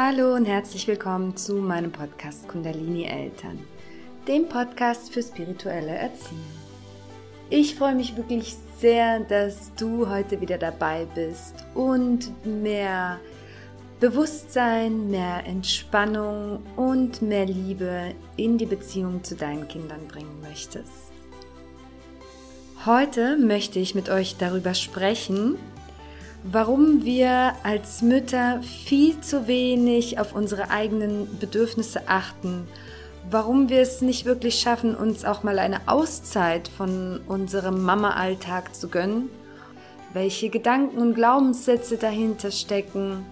Hallo und herzlich willkommen zu meinem Podcast Kundalini Eltern, dem Podcast für spirituelle Erziehung. Ich freue mich wirklich sehr, dass du heute wieder dabei bist und mehr Bewusstsein, mehr Entspannung und mehr Liebe in die Beziehung zu deinen Kindern bringen möchtest. Heute möchte ich mit euch darüber sprechen, warum wir als Mütter viel zu wenig auf unsere eigenen Bedürfnisse achten, warum wir es nicht wirklich schaffen, uns auch mal eine Auszeit von unserem Mama-Alltag zu gönnen, welche Gedanken und Glaubenssätze dahinter stecken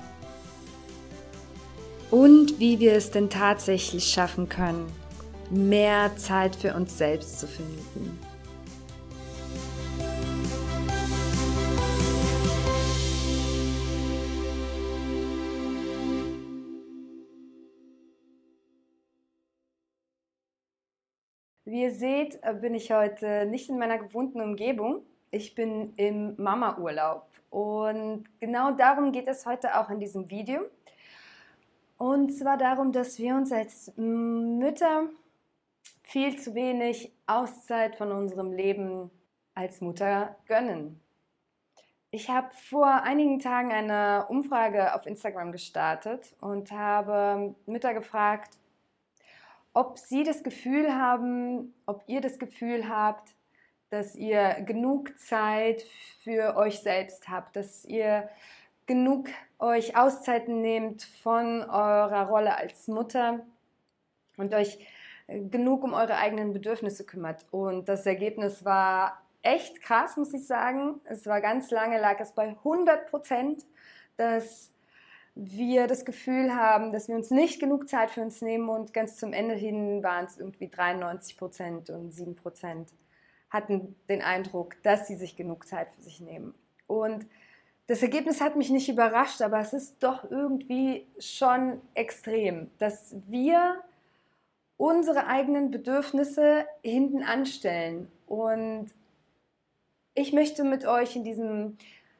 und wie wir es denn tatsächlich schaffen können, mehr Zeit für uns selbst zu finden. Wie ihr seht, äh, bin ich heute nicht in meiner gewohnten Umgebung. Ich bin im Mama-Urlaub. Und genau darum geht es heute auch in diesem Video. Und zwar darum, dass wir uns als Mütter viel zu wenig Auszeit von unserem Leben als Mutter gönnen. Ich habe vor einigen Tagen eine Umfrage auf Instagram gestartet und habe Mütter gefragt, ob Sie das Gefühl haben, ob ihr das Gefühl habt, dass ihr genug Zeit für euch selbst habt, dass ihr genug euch Auszeiten nehmt von eurer Rolle als Mutter und euch äh, genug um eure eigenen Bedürfnisse kümmert. Und das Ergebnis war echt krass, muss ich sagen. Es war ganz lange, lag es bei 100 Prozent, dass wir das Gefühl haben, dass wir uns nicht genug Zeit für uns nehmen und ganz zum Ende hin waren es irgendwie 93 Prozent und 7 Prozent hatten den Eindruck, dass sie sich genug Zeit für sich nehmen. Und das Ergebnis hat mich nicht überrascht, aber es ist doch irgendwie schon extrem, dass wir unsere eigenen Bedürfnisse hinten anstellen. Und ich möchte mit euch in diesem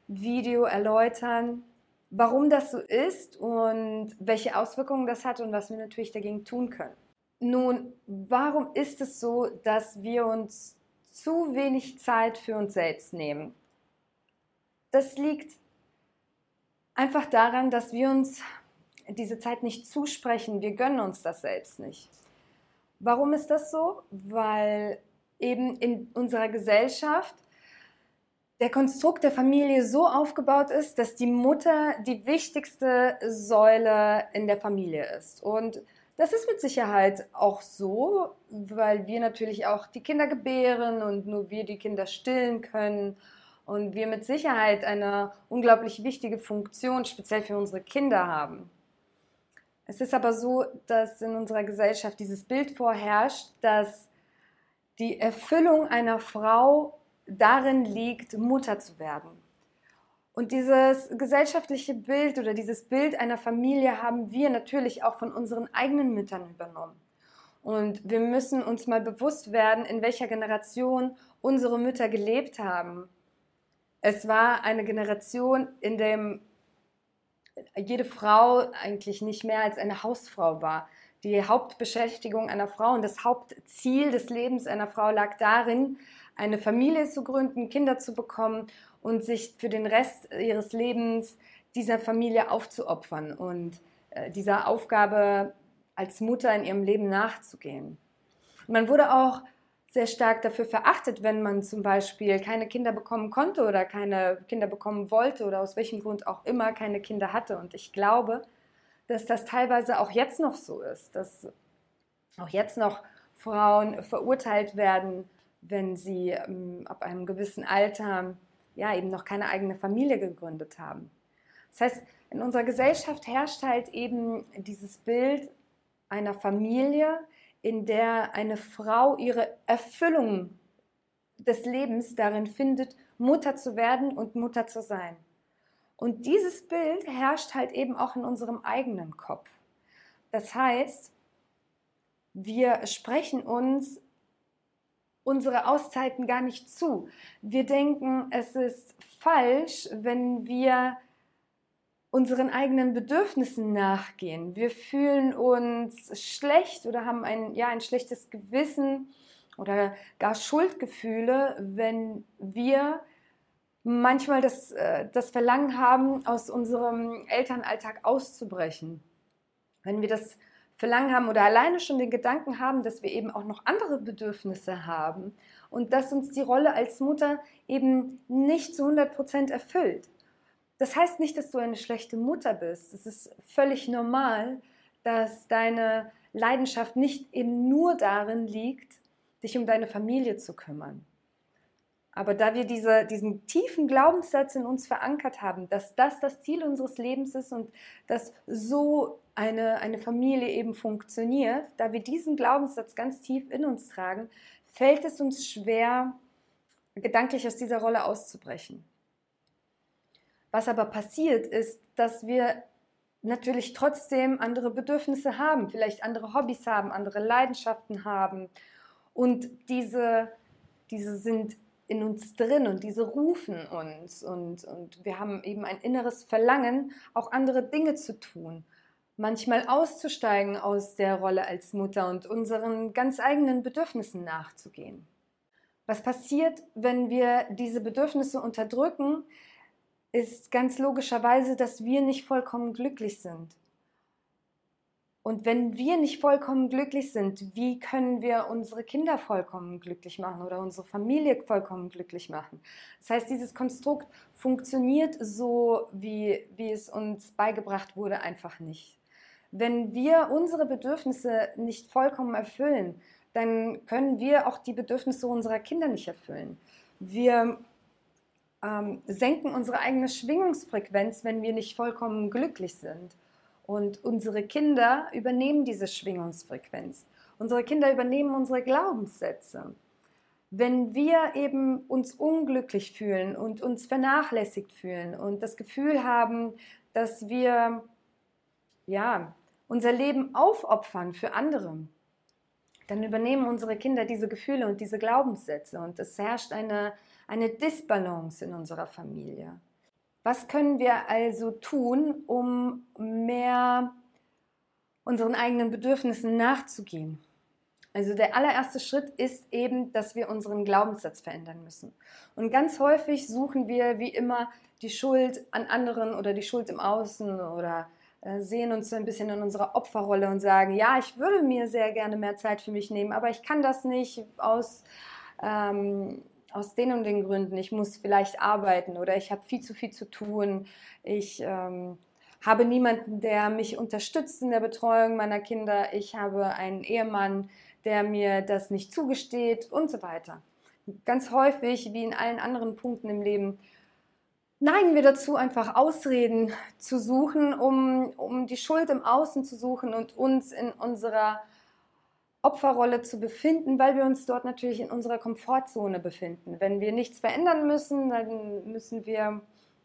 Video erläutern, warum das so ist und welche Auswirkungen das hat und was wir natürlich dagegen tun können. Nun, warum ist es so, dass wir uns zu wenig Zeit für uns selbst nehmen? Das liegt einfach daran, dass wir uns diese Zeit nicht zusprechen. Wir gönnen uns das selbst nicht. Warum ist das so? Weil eben in unserer Gesellschaft der Konstrukt der Familie so aufgebaut ist, dass die Mutter die wichtigste Säule in der Familie ist. Und das ist mit Sicherheit auch so, weil wir natürlich auch die Kinder gebären und nur wir die Kinder stillen können und wir mit Sicherheit eine unglaublich wichtige Funktion speziell für unsere Kinder haben. Es ist aber so, dass in unserer Gesellschaft dieses Bild vorherrscht, dass die Erfüllung einer Frau darin liegt, Mutter zu werden. Und dieses gesellschaftliche Bild oder dieses Bild einer Familie haben wir natürlich auch von unseren eigenen Müttern übernommen. Und wir müssen uns mal bewusst werden, in welcher Generation unsere Mütter gelebt haben. Es war eine Generation, in der jede Frau eigentlich nicht mehr als eine Hausfrau war. Die Hauptbeschäftigung einer Frau und das Hauptziel des Lebens einer Frau lag darin, eine Familie zu gründen, Kinder zu bekommen und sich für den Rest ihres Lebens dieser Familie aufzuopfern und äh, dieser Aufgabe als Mutter in ihrem Leben nachzugehen. Man wurde auch sehr stark dafür verachtet, wenn man zum Beispiel keine Kinder bekommen konnte oder keine Kinder bekommen wollte oder aus welchem Grund auch immer keine Kinder hatte. Und ich glaube, dass das teilweise auch jetzt noch so ist, dass auch jetzt noch Frauen verurteilt werden wenn sie ähm, ab einem gewissen Alter ja eben noch keine eigene Familie gegründet haben. Das heißt, in unserer Gesellschaft herrscht halt eben dieses Bild einer Familie, in der eine Frau ihre Erfüllung des Lebens darin findet, Mutter zu werden und Mutter zu sein. Und dieses Bild herrscht halt eben auch in unserem eigenen Kopf. Das heißt, wir sprechen uns unsere Auszeiten gar nicht zu. Wir denken, es ist falsch, wenn wir unseren eigenen Bedürfnissen nachgehen. Wir fühlen uns schlecht oder haben ein, ja, ein schlechtes Gewissen oder gar Schuldgefühle, wenn wir manchmal das, äh, das Verlangen haben, aus unserem Elternalltag auszubrechen. Wenn wir das Verlangen haben oder alleine schon den Gedanken haben, dass wir eben auch noch andere Bedürfnisse haben und dass uns die Rolle als Mutter eben nicht zu 100 Prozent erfüllt. Das heißt nicht, dass du eine schlechte Mutter bist. Es ist völlig normal, dass deine Leidenschaft nicht eben nur darin liegt, dich um deine Familie zu kümmern. Aber da wir diese, diesen tiefen Glaubenssatz in uns verankert haben, dass das das Ziel unseres Lebens ist und dass so eine, eine Familie eben funktioniert, da wir diesen Glaubenssatz ganz tief in uns tragen, fällt es uns schwer, gedanklich aus dieser Rolle auszubrechen. Was aber passiert ist, dass wir natürlich trotzdem andere Bedürfnisse haben, vielleicht andere Hobbys haben, andere Leidenschaften haben. Und diese, diese sind in uns drin und diese rufen uns. Und, und wir haben eben ein inneres Verlangen, auch andere Dinge zu tun. Manchmal auszusteigen aus der Rolle als Mutter und unseren ganz eigenen Bedürfnissen nachzugehen. Was passiert, wenn wir diese Bedürfnisse unterdrücken, ist ganz logischerweise, dass wir nicht vollkommen glücklich sind. Und wenn wir nicht vollkommen glücklich sind, wie können wir unsere Kinder vollkommen glücklich machen oder unsere Familie vollkommen glücklich machen? Das heißt, dieses Konstrukt funktioniert so, wie, wie es uns beigebracht wurde, einfach nicht. Wenn wir unsere Bedürfnisse nicht vollkommen erfüllen, dann können wir auch die Bedürfnisse unserer Kinder nicht erfüllen. Wir ähm, senken unsere eigene Schwingungsfrequenz, wenn wir nicht vollkommen glücklich sind. Und unsere Kinder übernehmen diese Schwingungsfrequenz. Unsere Kinder übernehmen unsere Glaubenssätze. Wenn wir eben uns unglücklich fühlen und uns vernachlässigt fühlen und das Gefühl haben, dass wir ja, unser Leben aufopfern für andere, dann übernehmen unsere Kinder diese Gefühle und diese Glaubenssätze und es herrscht eine eine Disbalance in unserer Familie. Was können wir also tun, um mehr unseren eigenen Bedürfnissen nachzugehen? Also der allererste Schritt ist eben, dass wir unseren Glaubenssatz verändern müssen. Und ganz häufig suchen wir wie immer die Schuld an anderen oder die Schuld im Außen oder sehen uns so ein bisschen in unserer Opferrolle und sagen, ja, ich würde mir sehr gerne mehr Zeit für mich nehmen, aber ich kann das nicht aus ähm, aus den und den Gründen, ich muss vielleicht arbeiten oder ich habe viel zu viel zu tun, ich ähm, habe niemanden, der mich unterstützt in der Betreuung meiner Kinder, ich habe einen Ehemann, der mir das nicht zugesteht und so weiter. Ganz häufig, wie in allen anderen Punkten im Leben, neigen wir dazu, einfach Ausreden zu suchen, um, um die Schuld im Außen zu suchen und uns in unserer Opferrolle zu befinden, weil wir uns dort natürlich in unserer Komfortzone befinden. Wenn wir nichts verändern müssen, dann müssen wir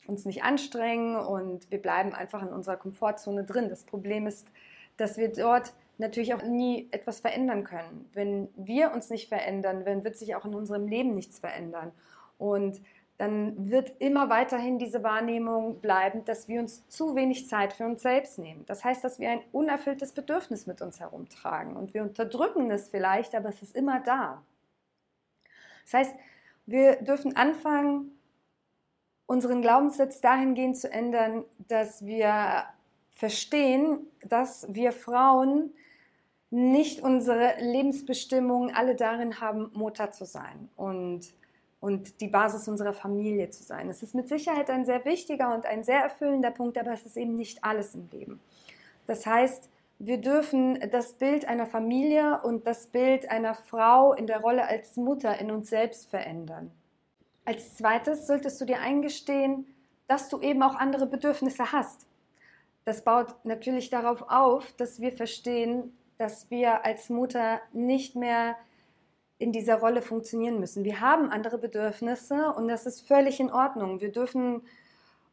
uns nicht anstrengen und wir bleiben einfach in unserer Komfortzone drin. Das Problem ist, dass wir dort natürlich auch nie etwas verändern können. Wenn wir uns nicht verändern, dann wird sich auch in unserem Leben nichts verändern. Und dann wird immer weiterhin diese Wahrnehmung bleiben, dass wir uns zu wenig Zeit für uns selbst nehmen. Das heißt, dass wir ein unerfülltes Bedürfnis mit uns herumtragen und wir unterdrücken es vielleicht, aber es ist immer da. Das heißt, wir dürfen anfangen, unseren Glaubenssatz dahingehend zu ändern, dass wir verstehen, dass wir Frauen nicht unsere Lebensbestimmung alle darin haben, Mutter zu sein und und die Basis unserer Familie zu sein. Es ist mit Sicherheit ein sehr wichtiger und ein sehr erfüllender Punkt, aber es ist eben nicht alles im Leben. Das heißt, wir dürfen das Bild einer Familie und das Bild einer Frau in der Rolle als Mutter in uns selbst verändern. Als zweites solltest du dir eingestehen, dass du eben auch andere Bedürfnisse hast. Das baut natürlich darauf auf, dass wir verstehen, dass wir als Mutter nicht mehr in dieser Rolle funktionieren müssen. Wir haben andere Bedürfnisse und das ist völlig in Ordnung. Wir dürfen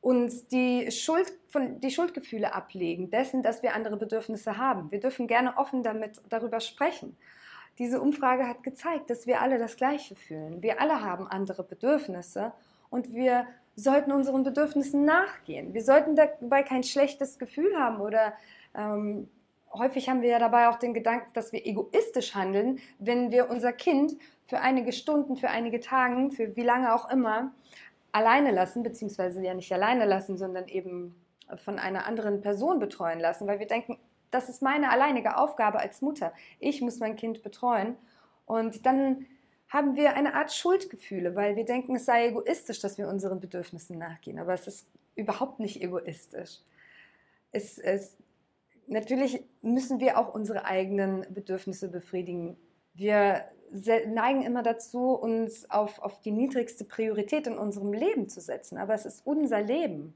uns die, Schuld von, die Schuldgefühle ablegen, dessen, dass wir andere Bedürfnisse haben. Wir dürfen gerne offen damit, darüber sprechen. Diese Umfrage hat gezeigt, dass wir alle das Gleiche fühlen. Wir alle haben andere Bedürfnisse und wir sollten unseren Bedürfnissen nachgehen. Wir sollten dabei kein schlechtes Gefühl haben oder ähm, häufig haben wir ja dabei auch den Gedanken, dass wir egoistisch handeln, wenn wir unser Kind für einige Stunden, für einige Tage, für wie lange auch immer, alleine lassen, beziehungsweise ja nicht alleine lassen, sondern eben von einer anderen Person betreuen lassen, weil wir denken, das ist meine alleinige Aufgabe als Mutter. Ich muss mein Kind betreuen. Und dann haben wir eine Art Schuldgefühle, weil wir denken, es sei egoistisch, dass wir unseren Bedürfnissen nachgehen. Aber es ist überhaupt nicht egoistisch. Es, es, natürlich müssen wir auch unsere eigenen Bedürfnisse befriedigen. Wir neigen immer dazu, uns auf, auf die niedrigste Priorität in unserem Leben zu setzen. Aber es ist unser Leben.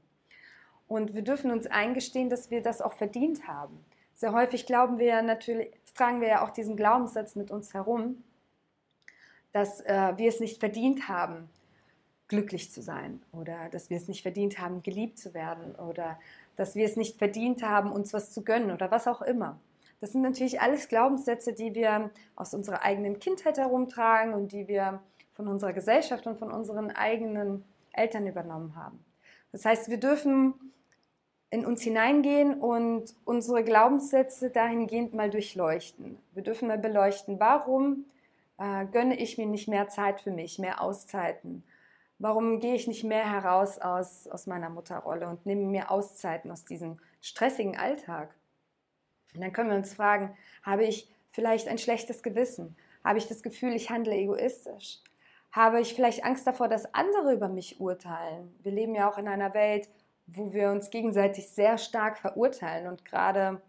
Und wir dürfen uns eingestehen, dass wir das auch verdient haben. Sehr häufig glauben wir natürlich, tragen wir ja auch diesen Glaubenssatz mit uns herum, dass äh, wir es nicht verdient haben, glücklich zu sein oder dass wir es nicht verdient haben, geliebt zu werden oder dass wir es nicht verdient haben, uns was zu gönnen oder was auch immer. Das sind natürlich alles Glaubenssätze, die wir aus unserer eigenen Kindheit herumtragen und die wir von unserer Gesellschaft und von unseren eigenen Eltern übernommen haben. Das heißt, wir dürfen in uns hineingehen und unsere Glaubenssätze dahingehend mal durchleuchten. Wir dürfen mal beleuchten, warum äh, gönne ich mir nicht mehr Zeit für mich, mehr Auszeiten? Warum gehe ich nicht mehr heraus aus, aus meiner Mutterrolle und nehme mir Auszeiten aus diesem stressigen Alltag? Und dann können wir uns fragen, habe ich vielleicht ein schlechtes Gewissen? Habe ich das Gefühl, ich handle egoistisch? Habe ich vielleicht Angst davor, dass andere über mich urteilen? Wir leben ja auch in einer Welt, wo wir uns gegenseitig sehr stark verurteilen. Und gerade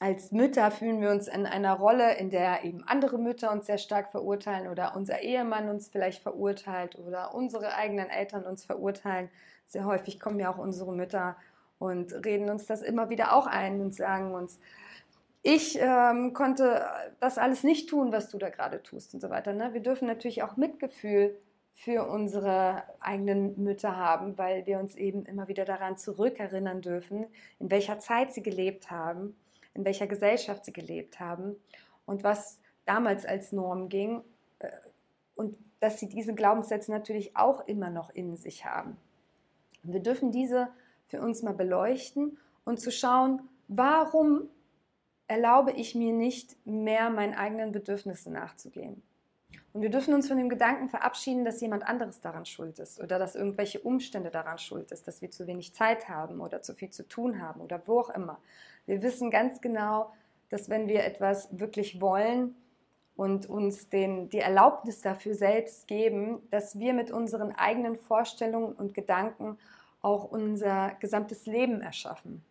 als Mütter fühlen wir uns in einer Rolle, in der eben andere Mütter uns sehr stark verurteilen oder unser Ehemann uns vielleicht verurteilt oder unsere eigenen Eltern uns verurteilen. Sehr häufig kommen ja auch unsere Mütter und reden uns das immer wieder auch ein und sagen uns, ich ähm, konnte das alles nicht tun, was du da gerade tust und so weiter. Ne? Wir dürfen natürlich auch Mitgefühl für unsere eigenen Mütter haben, weil wir uns eben immer wieder daran zurückerinnern dürfen, in welcher Zeit sie gelebt haben, in welcher Gesellschaft sie gelebt haben und was damals als Norm ging äh, und dass sie diese Glaubenssätze natürlich auch immer noch in sich haben. Wir dürfen diese für uns mal beleuchten und zu schauen, warum erlaube ich mir nicht mehr meinen eigenen Bedürfnissen nachzugehen. Und wir dürfen uns von dem Gedanken verabschieden, dass jemand anderes daran schuld ist oder dass irgendwelche Umstände daran schuld ist, dass wir zu wenig Zeit haben oder zu viel zu tun haben oder wo auch immer. Wir wissen ganz genau, dass wenn wir etwas wirklich wollen und uns den, die Erlaubnis dafür selbst geben, dass wir mit unseren eigenen Vorstellungen und Gedanken auch unser gesamtes Leben erschaffen.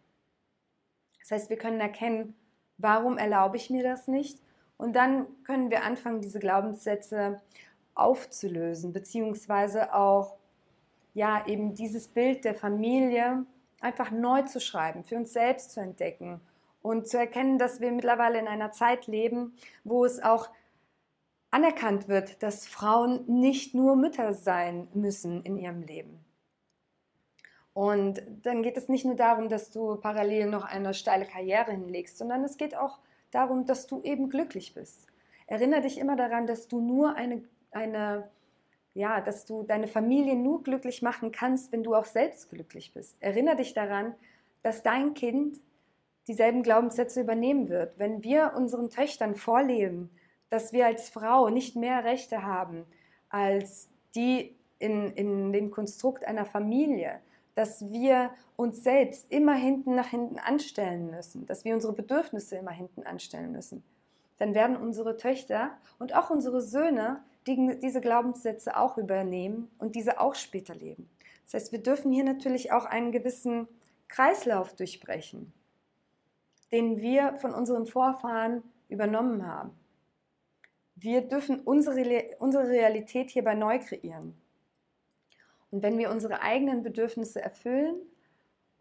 Das heißt, wir können erkennen, warum erlaube ich mir das nicht und dann können wir anfangen, diese Glaubenssätze aufzulösen, beziehungsweise auch ja eben dieses Bild der Familie einfach neu zu schreiben, für uns selbst zu entdecken und zu erkennen, dass wir mittlerweile in einer Zeit leben, wo es auch anerkannt wird, dass Frauen nicht nur Mütter sein müssen in ihrem Leben. Und dann geht es nicht nur darum, dass du parallel noch eine steile Karriere hinlegst, sondern es geht auch darum, dass du eben glücklich bist. Erinnere dich immer daran, dass du nur eine, eine ja, dass du deine Familie nur glücklich machen kannst, wenn du auch selbst glücklich bist. Erinnere dich daran, dass dein Kind dieselben Glaubenssätze übernehmen wird. Wenn wir unseren Töchtern vorleben, dass wir als Frau nicht mehr Rechte haben als die in, in dem Konstrukt einer Familie, dass wir uns selbst immer hinten nach hinten anstellen müssen, dass wir unsere Bedürfnisse immer hinten anstellen müssen, dann werden unsere Töchter und auch unsere Söhne die, diese Glaubenssätze auch übernehmen und diese auch später leben. Das heißt, wir dürfen hier natürlich auch einen gewissen Kreislauf durchbrechen, den wir von unseren Vorfahren übernommen haben. Wir dürfen unsere, unsere Realität hierbei neu kreieren. Und wenn wir unsere eigenen Bedürfnisse erfüllen,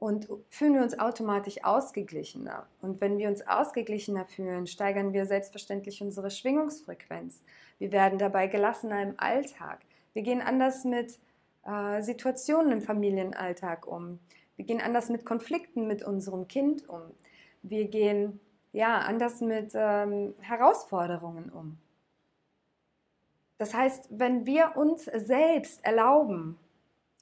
und fühlen wir uns automatisch ausgeglichener. Und wenn wir uns ausgeglichener fühlen, steigern wir selbstverständlich unsere Schwingungsfrequenz. Wir werden dabei gelassener im Alltag. Wir gehen anders mit äh, Situationen im Familienalltag um. Wir gehen anders mit Konflikten mit unserem Kind um. Wir gehen ja anders mit ähm, Herausforderungen um. Das heißt, wenn wir uns selbst erlauben,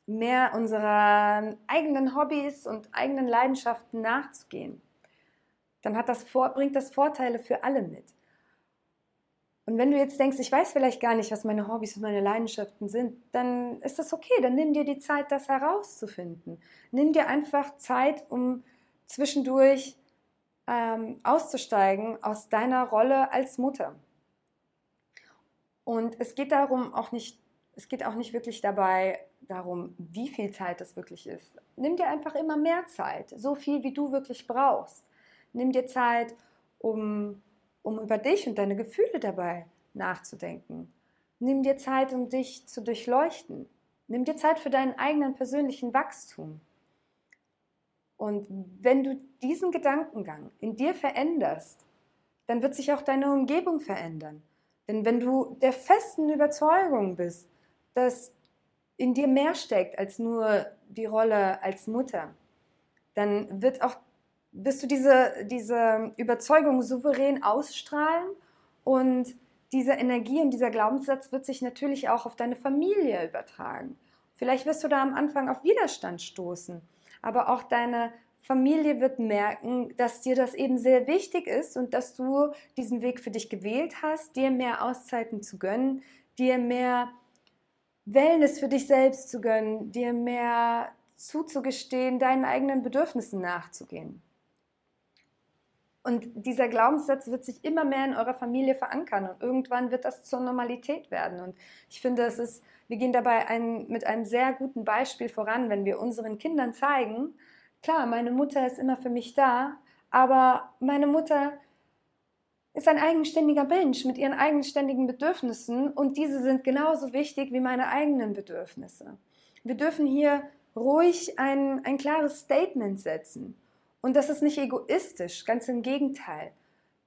mehr unserer eigenen Hobbys und eigenen Leidenschaften nachzugehen, dann das bringt das Vorteile für alle mit. Und wenn du jetzt denkst, ich weiß vielleicht gar nicht, was meine Hobbys und meine Leidenschaften sind, dann ist das okay. Dann nimm dir die Zeit, das herauszufinden. Nimm dir einfach Zeit, um zwischendurch ähm, auszusteigen aus deiner Rolle als Mutter. Und es geht darum auch nicht, es geht auch nicht wirklich dabei darum, wie viel Zeit das wirklich ist. Nimm dir einfach immer mehr Zeit, so viel wie du wirklich brauchst. Nimm dir Zeit, um um über dich und deine Gefühle dabei nachzudenken. Nimm dir Zeit, um dich zu durchleuchten. Nimm dir Zeit für deinen eigenen persönlichen Wachstum. Und wenn du diesen Gedankengang in dir veränderst, dann wird sich auch deine Umgebung verändern. Denn wenn du der festen Überzeugung bist, dass in dir mehr steckt als nur die Rolle als Mutter, dann wird auch wirst du diese, diese Überzeugung souverän ausstrahlen und diese Energie und dieser Glaubenssatz wird sich natürlich auch auf deine Familie übertragen. Vielleicht wirst du da am Anfang auf Widerstand stoßen, aber auch deine Familie wird merken, dass dir das eben sehr wichtig ist und dass du diesen Weg für dich gewählt hast, dir mehr Auszeiten zu gönnen, dir mehr Wellness für dich selbst zu gönnen, dir mehr zuzugestehen, deinen eigenen Bedürfnissen nachzugehen. Und dieser Glaubenssatz wird sich immer mehr in eurer Familie verankern und irgendwann wird das zur Normalität werden. Und ich finde, es ist, wir gehen dabei ein, mit einem sehr guten Beispiel voran, wenn wir unseren Kindern zeigen, klar, meine Mutter ist immer für mich da, aber meine Mutter ist ein eigenständiger Mensch mit ihren eigenständigen Bedürfnissen und diese sind genauso wichtig wie meine eigenen Bedürfnisse. Wir dürfen hier ruhig ein, ein klares Statement setzen. Und das ist nicht egoistisch, ganz im Gegenteil.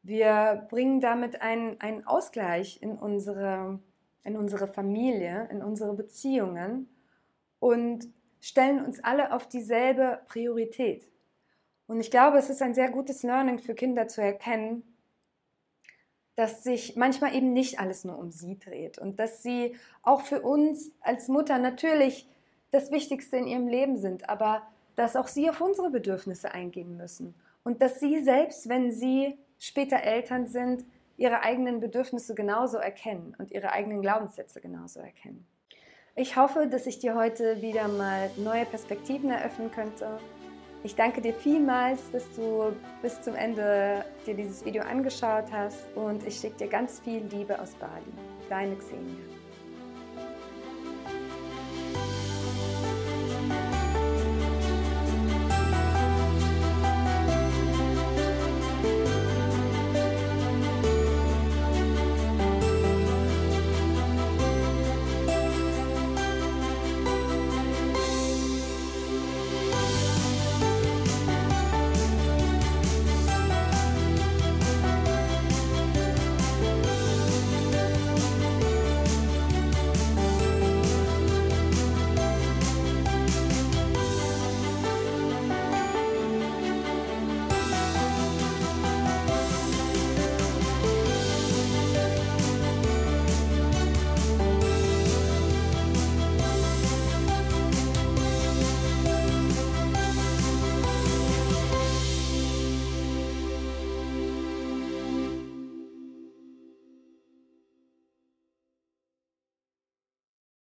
Wir bringen damit einen, einen Ausgleich in unsere, in unsere Familie, in unsere Beziehungen und stellen uns alle auf dieselbe Priorität. Und ich glaube, es ist ein sehr gutes Learning für Kinder zu erkennen, dass sich manchmal eben nicht alles nur um sie dreht und dass sie auch für uns als Mutter natürlich das Wichtigste in ihrem Leben sind, aber dass auch sie auf unsere Bedürfnisse eingehen müssen und dass sie selbst, wenn sie später Eltern sind, ihre eigenen Bedürfnisse genauso erkennen und ihre eigenen Glaubenssätze genauso erkennen. Ich hoffe, dass ich dir heute wieder mal neue Perspektiven eröffnen könnte. Ich danke dir vielmals, dass du bis zum Ende dir dieses Video angeschaut hast und ich schicke dir ganz viel Liebe aus Bali. Deine Xenia.